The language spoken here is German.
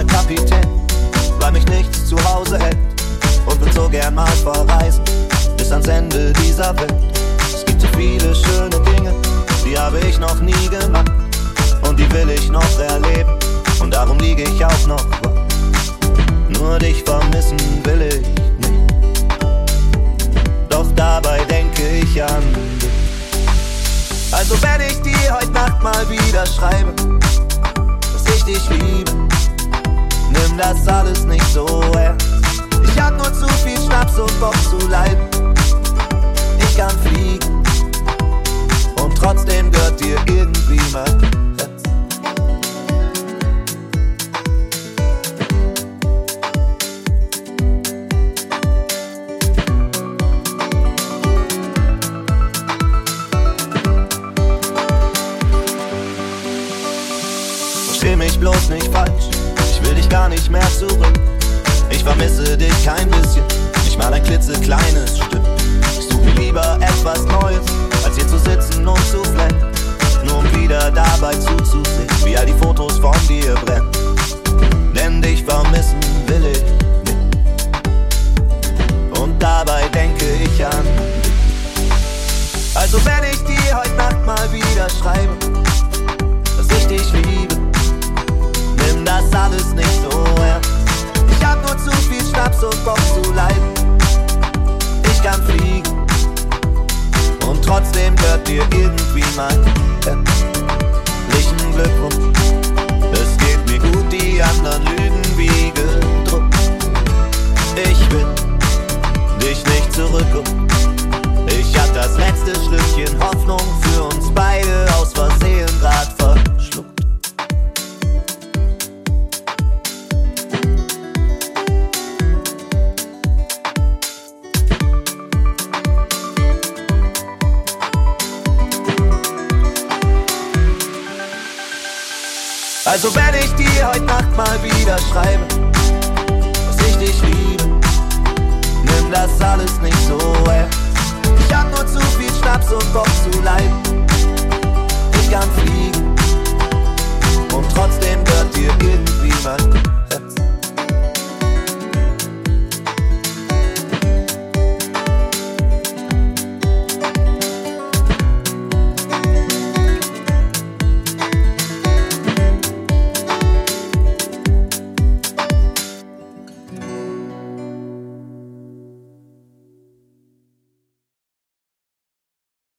mal Kapitän, weil mich nichts zu Hause hält. Und will so gern mal verreisen, bis ans Ende dieser Welt. Es gibt so viele schöne Dinge, die habe ich noch nie gemacht. Und die will ich noch erleben, und darum liege ich auch noch wach. Nur dich vermissen will ich nicht. Doch dabei denke ich an dich. Also wenn ich dir heute Nacht mal wieder schreibe, dass ich dich liebe, nimm das alles nicht so ernst. Ich hab nur zu viel Schnaps und Bock zu leiden. Ich kann fliegen und trotzdem gehört dir irgendwie mein bloß nicht falsch, gar nicht mehr zurück. Ich vermisse dich kein bisschen, nicht mal ein klitzekleines Stück. Ich suche lieber etwas Neues, als hier zu sitzen und zu flennen. Nur um wieder dabei zuzusehen, und Bock zu leiden. Ich kann fliegen und trotzdem gehört dir irgendwie mein herzlichen Glückwunsch. Es geht mir gut, die anderen lügen wie gedruckt. Ich will dich nicht zurückkommen. Ich hab das letzte Schlückchen Hoffnung für Also wenn ich dir heute Nacht mal wieder schreibe,